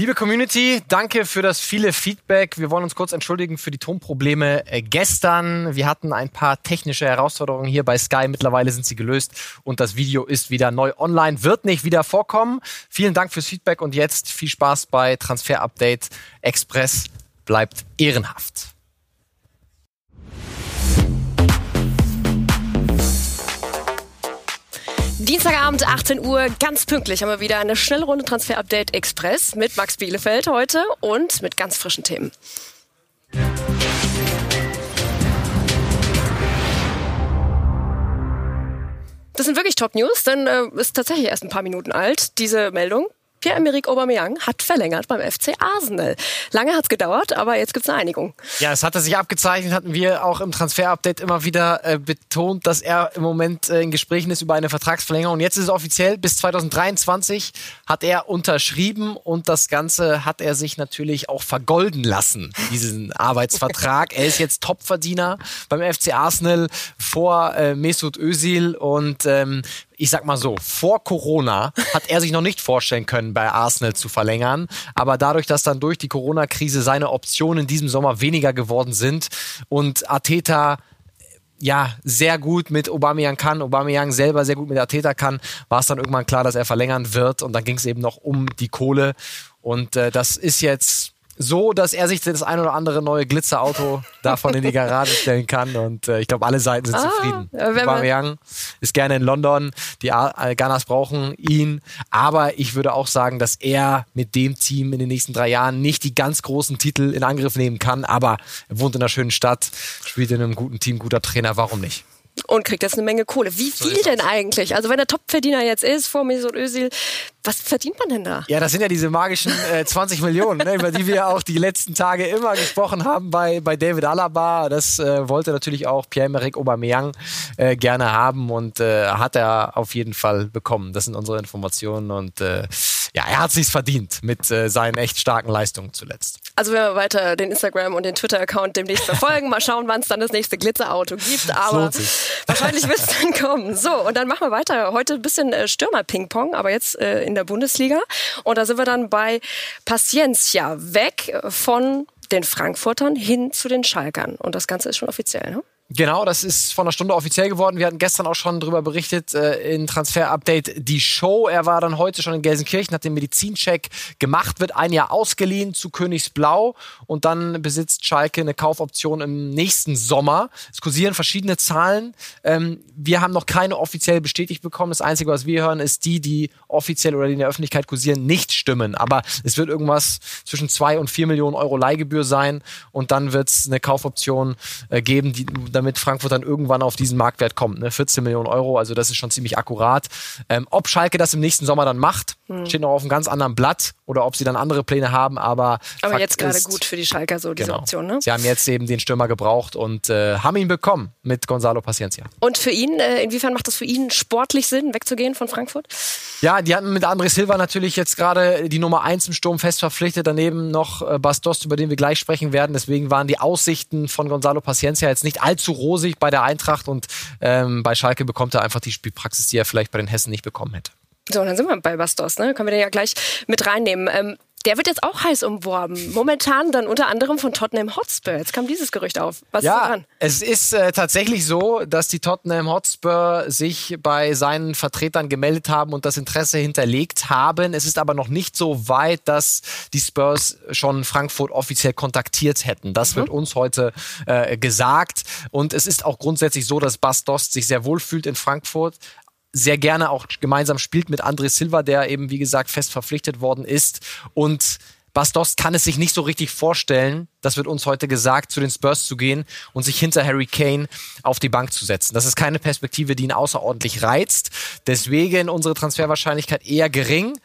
Liebe Community, danke für das viele Feedback. Wir wollen uns kurz entschuldigen für die Tonprobleme äh, gestern. Wir hatten ein paar technische Herausforderungen hier bei Sky. Mittlerweile sind sie gelöst und das Video ist wieder neu online. Wird nicht wieder vorkommen. Vielen Dank fürs Feedback und jetzt viel Spaß bei Transfer Update Express. Bleibt ehrenhaft. Dienstagabend, 18 Uhr, ganz pünktlich haben wir wieder eine Schnellrunde Transfer Update Express mit Max Bielefeld heute und mit ganz frischen Themen. Das sind wirklich Top News, denn äh, ist tatsächlich erst ein paar Minuten alt, diese Meldung. Pierre-Emerick Aubameyang hat verlängert beim FC Arsenal. Lange hat es gedauert, aber jetzt gibt es eine Einigung. Ja, es hatte sich abgezeichnet, hatten wir auch im Transfer-Update immer wieder äh, betont, dass er im Moment äh, in Gesprächen ist über eine Vertragsverlängerung. Und jetzt ist es offiziell, bis 2023 hat er unterschrieben und das Ganze hat er sich natürlich auch vergolden lassen, diesen Arbeitsvertrag. er ist jetzt Topverdiener beim FC Arsenal vor äh, Mesut Özil und ähm, ich sag mal so, vor Corona hat er sich noch nicht vorstellen können, bei Arsenal zu verlängern. Aber dadurch, dass dann durch die Corona-Krise seine Optionen in diesem Sommer weniger geworden sind und Ateta ja, sehr gut mit Aubameyang kann, Aubameyang selber sehr gut mit Ateta kann, war es dann irgendwann klar, dass er verlängern wird und dann ging es eben noch um die Kohle und äh, das ist jetzt so, dass er sich das ein oder andere neue Glitzerauto davon in die Garage stellen kann. Und äh, ich glaube, alle Seiten sind ah, zufrieden. Aubameyang ist gerne in London. Die äh, Ghanas brauchen ihn. Aber ich würde auch sagen, dass er mit dem Team in den nächsten drei Jahren nicht die ganz großen Titel in Angriff nehmen kann. Aber er wohnt in einer schönen Stadt, spielt in einem guten Team, guter Trainer. Warum nicht? Und kriegt jetzt eine Menge Kohle. Wie viel so denn eigentlich? Also wenn der Topverdiener jetzt ist vor Mesut Özil, was verdient man denn da? Ja, das sind ja diese magischen äh, 20 Millionen, ne, über die wir auch die letzten Tage immer gesprochen haben bei, bei David Alaba. Das äh, wollte natürlich auch Pierre-Emerick Aubameyang äh, gerne haben und äh, hat er auf jeden Fall bekommen. Das sind unsere Informationen und äh, ja, er hat sich's verdient mit äh, seinen echt starken Leistungen zuletzt. Also wir weiter den Instagram und den Twitter-Account demnächst verfolgen. Mal schauen, wann es dann das nächste Glitzerauto gibt. Aber wahrscheinlich wird es dann kommen. So, und dann machen wir weiter. Heute ein bisschen äh, Stürmer-Ping-Pong, aber jetzt äh, in der Bundesliga. Und da sind wir dann bei Paciencia. Weg von den Frankfurtern hin zu den Schalkern. Und das Ganze ist schon offiziell, ne? Genau, das ist von einer Stunde offiziell geworden. Wir hatten gestern auch schon darüber berichtet äh, in Transfer Update die Show. Er war dann heute schon in Gelsenkirchen, hat den Medizincheck gemacht, wird ein Jahr ausgeliehen zu Königsblau und dann besitzt Schalke eine Kaufoption im nächsten Sommer. Es kursieren verschiedene Zahlen. Ähm, wir haben noch keine offiziell bestätigt bekommen. Das Einzige, was wir hören, ist die, die offiziell oder die in der Öffentlichkeit kursieren, nicht stimmen. Aber es wird irgendwas zwischen zwei und vier Millionen Euro Leihgebühr sein und dann wird es eine Kaufoption äh, geben, die damit Frankfurt dann irgendwann auf diesen Marktwert kommt. Ne? 14 Millionen Euro, also das ist schon ziemlich akkurat. Ähm, ob Schalke das im nächsten Sommer dann macht, hm. steht noch auf einem ganz anderen Blatt oder ob sie dann andere Pläne haben, aber. Aber Fakt jetzt gerade gut für die Schalker so diese genau. Option, ne? Sie haben jetzt eben den Stürmer gebraucht und äh, haben ihn bekommen mit Gonzalo Paciencia. Und für ihn, äh, inwiefern macht das für ihn sportlich Sinn, wegzugehen von Frankfurt? Ja, die hatten mit André Silva natürlich jetzt gerade die Nummer 1 im Sturm fest verpflichtet, daneben noch äh, Bastos, über den wir gleich sprechen werden. Deswegen waren die Aussichten von Gonzalo Paciencia jetzt nicht allzu rosig bei der Eintracht und ähm, bei Schalke bekommt er einfach die Spielpraxis, die er vielleicht bei den Hessen nicht bekommen hätte. So, dann sind wir bei Bastos, ne? Können wir den ja gleich mit reinnehmen. Ähm, der wird jetzt auch heiß umworben. Momentan dann unter anderem von Tottenham Hotspur. Jetzt kam dieses Gerücht auf. Was ja, ist dran? Es ist äh, tatsächlich so, dass die Tottenham Hotspur sich bei seinen Vertretern gemeldet haben und das Interesse hinterlegt haben. Es ist aber noch nicht so weit, dass die Spurs schon Frankfurt offiziell kontaktiert hätten. Das mhm. wird uns heute äh, gesagt. Und es ist auch grundsätzlich so, dass Bas Dost sich sehr wohl fühlt in Frankfurt sehr gerne auch gemeinsam spielt mit André Silva, der eben, wie gesagt, fest verpflichtet worden ist. Und Bastos kann es sich nicht so richtig vorstellen, das wird uns heute gesagt, zu den Spurs zu gehen und sich hinter Harry Kane auf die Bank zu setzen. Das ist keine Perspektive, die ihn außerordentlich reizt. Deswegen unsere Transferwahrscheinlichkeit eher gering.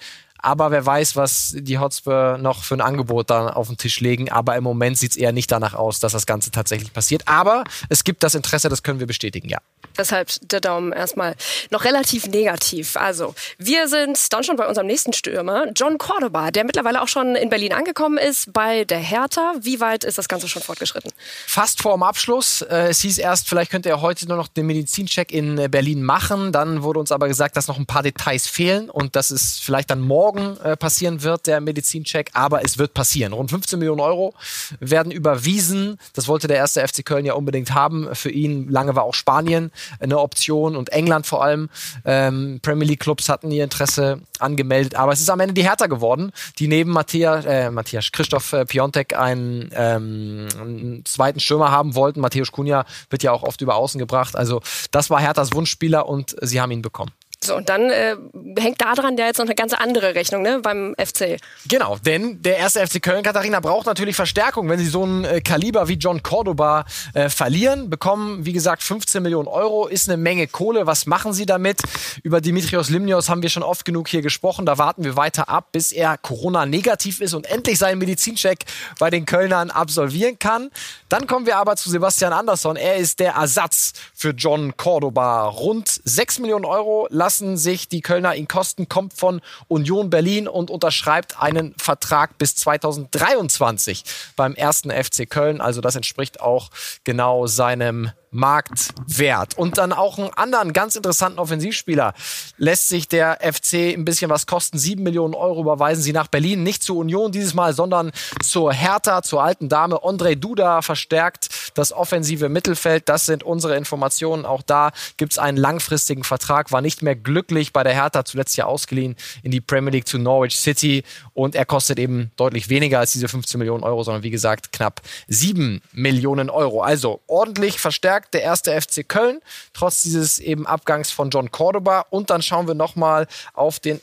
Aber wer weiß, was die Hotspur noch für ein Angebot da auf den Tisch legen. Aber im Moment sieht es eher nicht danach aus, dass das Ganze tatsächlich passiert. Aber es gibt das Interesse, das können wir bestätigen, ja. Deshalb der Daumen erstmal noch relativ negativ. Also, wir sind dann schon bei unserem nächsten Stürmer, John Cordoba, der mittlerweile auch schon in Berlin angekommen ist bei der Hertha. Wie weit ist das Ganze schon fortgeschritten? Fast vor dem Abschluss. Äh, es hieß erst, vielleicht könnte er heute nur noch den Medizincheck in Berlin machen. Dann wurde uns aber gesagt, dass noch ein paar Details fehlen und dass es vielleicht dann morgen morgen äh, passieren wird, der Medizincheck, aber es wird passieren. Rund 15 Millionen Euro werden überwiesen. Das wollte der erste FC Köln ja unbedingt haben. Für ihn lange war auch Spanien eine Option und England vor allem. Ähm, Premier League Clubs hatten ihr Interesse angemeldet, aber es ist am Ende die Hertha geworden, die neben Matthias, äh, Matthias Christoph äh, Piontek einen, ähm, einen zweiten Stürmer haben wollten. Matthäus Kunja wird ja auch oft über Außen gebracht. Also das war Herthas Wunschspieler und sie haben ihn bekommen. So, und dann äh, hängt da dran ja jetzt noch eine ganz andere Rechnung ne, beim FC. Genau, denn der erste FC Köln, Katharina, braucht natürlich Verstärkung. Wenn sie so ein äh, Kaliber wie John Cordoba äh, verlieren, bekommen, wie gesagt, 15 Millionen Euro, ist eine Menge Kohle. Was machen sie damit? Über Dimitrios Limnios haben wir schon oft genug hier gesprochen. Da warten wir weiter ab, bis er Corona-negativ ist und endlich seinen Medizincheck bei den Kölnern absolvieren kann. Dann kommen wir aber zu Sebastian Andersson. Er ist der Ersatz für John Cordoba. Rund 6 Millionen Euro lassen sich die Kölner ihn kosten, kommt von Union Berlin und unterschreibt einen Vertrag bis 2023 beim ersten FC Köln. Also das entspricht auch genau seinem Marktwert. Und dann auch einen anderen ganz interessanten Offensivspieler lässt sich der FC ein bisschen was kosten. Sieben Millionen Euro überweisen sie nach Berlin. Nicht zur Union dieses Mal, sondern zur Hertha, zur alten Dame. Andre Duda verstärkt das offensive Mittelfeld. Das sind unsere Informationen. Auch da gibt es einen langfristigen Vertrag. War nicht mehr glücklich bei der Hertha, zuletzt ja ausgeliehen in die Premier League zu Norwich City. Und er kostet eben deutlich weniger als diese 15 Millionen Euro, sondern wie gesagt knapp sieben Millionen Euro. Also ordentlich verstärkt der erste FC Köln, trotz dieses eben Abgangs von John Cordoba. Und dann schauen wir nochmal auf den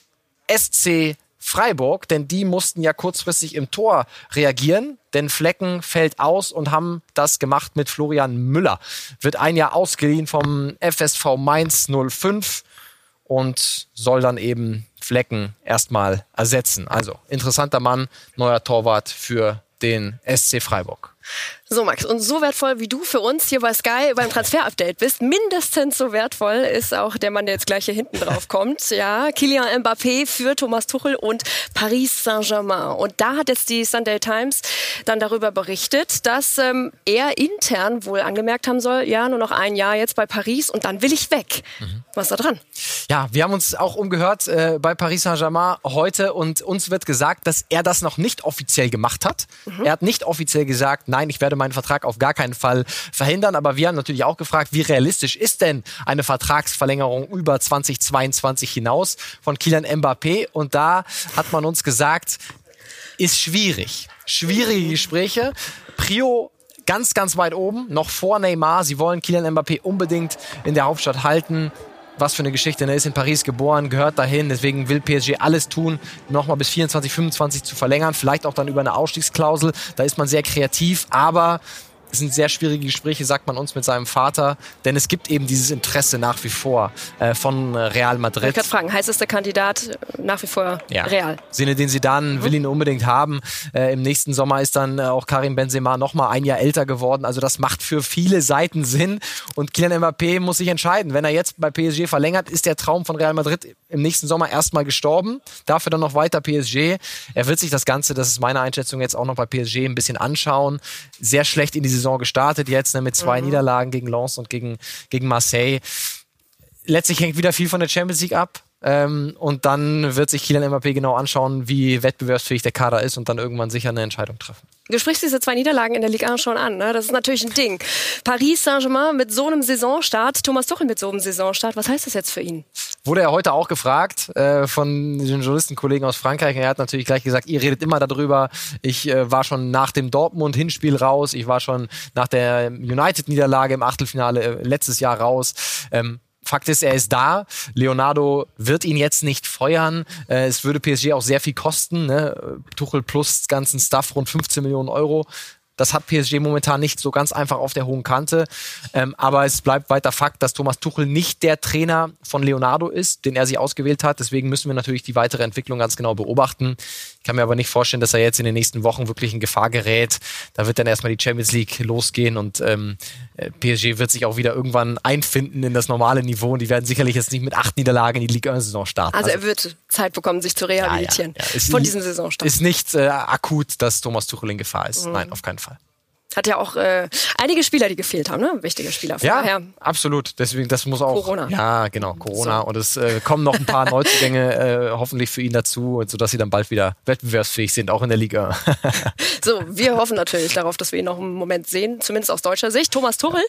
SC Freiburg, denn die mussten ja kurzfristig im Tor reagieren, denn Flecken fällt aus und haben das gemacht mit Florian Müller. Wird ein Jahr ausgeliehen vom FSV Mainz 05 und soll dann eben Flecken erstmal ersetzen. Also interessanter Mann, neuer Torwart für den SC Freiburg. So, Max, und so wertvoll wie du für uns hier bei Sky beim Transfer-Update bist, mindestens so wertvoll ist auch der Mann, der jetzt gleich hier hinten drauf kommt. Ja, Kylian Mbappé für Thomas Tuchel und Paris Saint-Germain. Und da hat jetzt die Sunday Times dann darüber berichtet, dass ähm, er intern wohl angemerkt haben soll, ja, nur noch ein Jahr jetzt bei Paris und dann will ich weg. Mhm. Was ist da dran? Ja, wir haben uns auch umgehört äh, bei Paris Saint-Germain heute und uns wird gesagt, dass er das noch nicht offiziell gemacht hat. Mhm. Er hat nicht offiziell gesagt, nein, ich werde meinen Vertrag auf gar keinen Fall verhindern. Aber wir haben natürlich auch gefragt, wie realistisch ist denn eine Vertragsverlängerung über 2022 hinaus von Kylian Mbappé? Und da hat man uns gesagt, ist schwierig. Schwierige Gespräche. Prio ganz, ganz weit oben, noch vor Neymar. Sie wollen Kylian Mbappé unbedingt in der Hauptstadt halten was für eine Geschichte. Er ist in Paris geboren, gehört dahin. Deswegen will PSG alles tun, nochmal bis 24, 25 zu verlängern. Vielleicht auch dann über eine Ausstiegsklausel. Da ist man sehr kreativ. Aber es sind sehr schwierige Gespräche, sagt man uns mit seinem Vater, denn es gibt eben dieses Interesse nach wie vor äh, von Real Madrid. Ich kann fragen, heißt es der Kandidat nach wie vor ja. Real? Sinne, den sie dann mhm. will ihn unbedingt haben. Äh, Im nächsten Sommer ist dann äh, auch Karim Benzema noch mal ein Jahr älter geworden. Also das macht für viele Seiten Sinn. Und Kylian Mbappé muss sich entscheiden. Wenn er jetzt bei PSG verlängert, ist der Traum von Real Madrid im nächsten Sommer erstmal gestorben. Dafür dann noch weiter PSG. Er wird sich das Ganze, das ist meine Einschätzung, jetzt auch noch bei PSG ein bisschen anschauen. Sehr schlecht in die Saison gestartet jetzt ne, mit zwei mhm. Niederlagen gegen Lens und gegen, gegen Marseille. Letztlich hängt wieder viel von der Champions League ab. Ähm, und dann wird sich Kylian Mbappé genau anschauen, wie wettbewerbsfähig der Kader ist und dann irgendwann sicher eine Entscheidung treffen. Du sprichst diese zwei Niederlagen in der Ligue 1 schon an. Ne? Das ist natürlich ein Ding. Paris Saint-Germain mit so einem Saisonstart, Thomas Tuchel mit so einem Saisonstart. Was heißt das jetzt für ihn? Wurde er heute auch gefragt äh, von den Journalistenkollegen aus Frankreich. Er hat natürlich gleich gesagt, ihr redet immer darüber. Ich äh, war schon nach dem Dortmund-Hinspiel raus. Ich war schon nach der United-Niederlage im Achtelfinale äh, letztes Jahr raus. Ähm, Fakt ist, er ist da. Leonardo wird ihn jetzt nicht feuern. Äh, es würde PSG auch sehr viel kosten. Ne? Tuchel plus ganzen Stuff rund 15 Millionen Euro. Das hat PSG momentan nicht so ganz einfach auf der hohen Kante. Ähm, aber es bleibt weiter Fakt, dass Thomas Tuchel nicht der Trainer von Leonardo ist, den er sich ausgewählt hat. Deswegen müssen wir natürlich die weitere Entwicklung ganz genau beobachten. Ich kann mir aber nicht vorstellen, dass er jetzt in den nächsten Wochen wirklich in Gefahr gerät. Da wird dann erstmal die Champions League losgehen und ähm, äh, PSG wird sich auch wieder irgendwann einfinden in das normale Niveau und die werden sicherlich jetzt nicht mit acht Niederlagen in die Liga Saison starten. Also, also, er wird Zeit bekommen, sich zu rehabilitieren ja, ja, ja. von diesem Saisonstart. Ist nicht äh, akut, dass Thomas Tuchel in Gefahr ist. Mhm. Nein, auf keinen Fall. Hat ja auch äh, einige Spieler, die gefehlt haben, ne? Wichtige Spieler. Von ja, daher. absolut. Deswegen, das muss auch. Corona. Ja, genau, Corona. So. Und es äh, kommen noch ein paar Neuzugänge äh, hoffentlich für ihn dazu, sodass sie dann bald wieder wettbewerbsfähig sind, auch in der Liga. so, wir hoffen natürlich darauf, dass wir ihn noch einen Moment sehen, zumindest aus deutscher Sicht. Thomas Tuchel.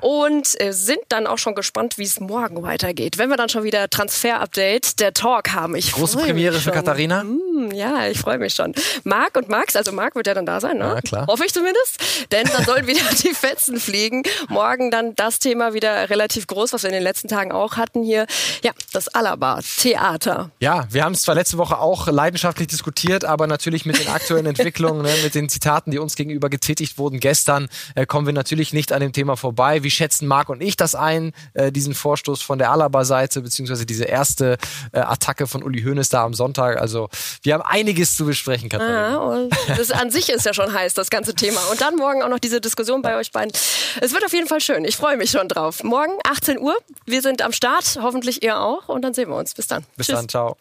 Und äh, sind dann auch schon gespannt, wie es morgen weitergeht. Wenn wir dann schon wieder Transfer-Update, der Talk haben. Ich Große Premiere für Katharina? Mm, ja, ich freue mich schon. Marc und Max, also Marc wird ja dann da sein, ne? Ja, klar. Hoffe ich zumindest. Denn dann sollen wieder die Fetzen fliegen. Morgen dann das Thema wieder relativ groß, was wir in den letzten Tagen auch hatten hier. Ja, das Alaba-Theater. Ja, wir haben es zwar letzte Woche auch leidenschaftlich diskutiert, aber natürlich mit den aktuellen Entwicklungen, ne, mit den Zitaten, die uns gegenüber getätigt wurden gestern, äh, kommen wir natürlich nicht an dem Thema vorbei. Wie schätzen Marc und ich das ein, äh, diesen Vorstoß von der Alaba-Seite, beziehungsweise diese erste äh, Attacke von Uli Hoeneß da am Sonntag? Also wir haben einiges zu besprechen, Katharina. Ja, das an sich ist ja schon heiß, das ganze Thema. Und dann morgen auch noch diese Diskussion bei euch beiden. Es wird auf jeden Fall schön. Ich freue mich schon drauf. Morgen 18 Uhr. Wir sind am Start. Hoffentlich ihr auch. Und dann sehen wir uns. Bis dann. Bis Tschüss. dann. Ciao.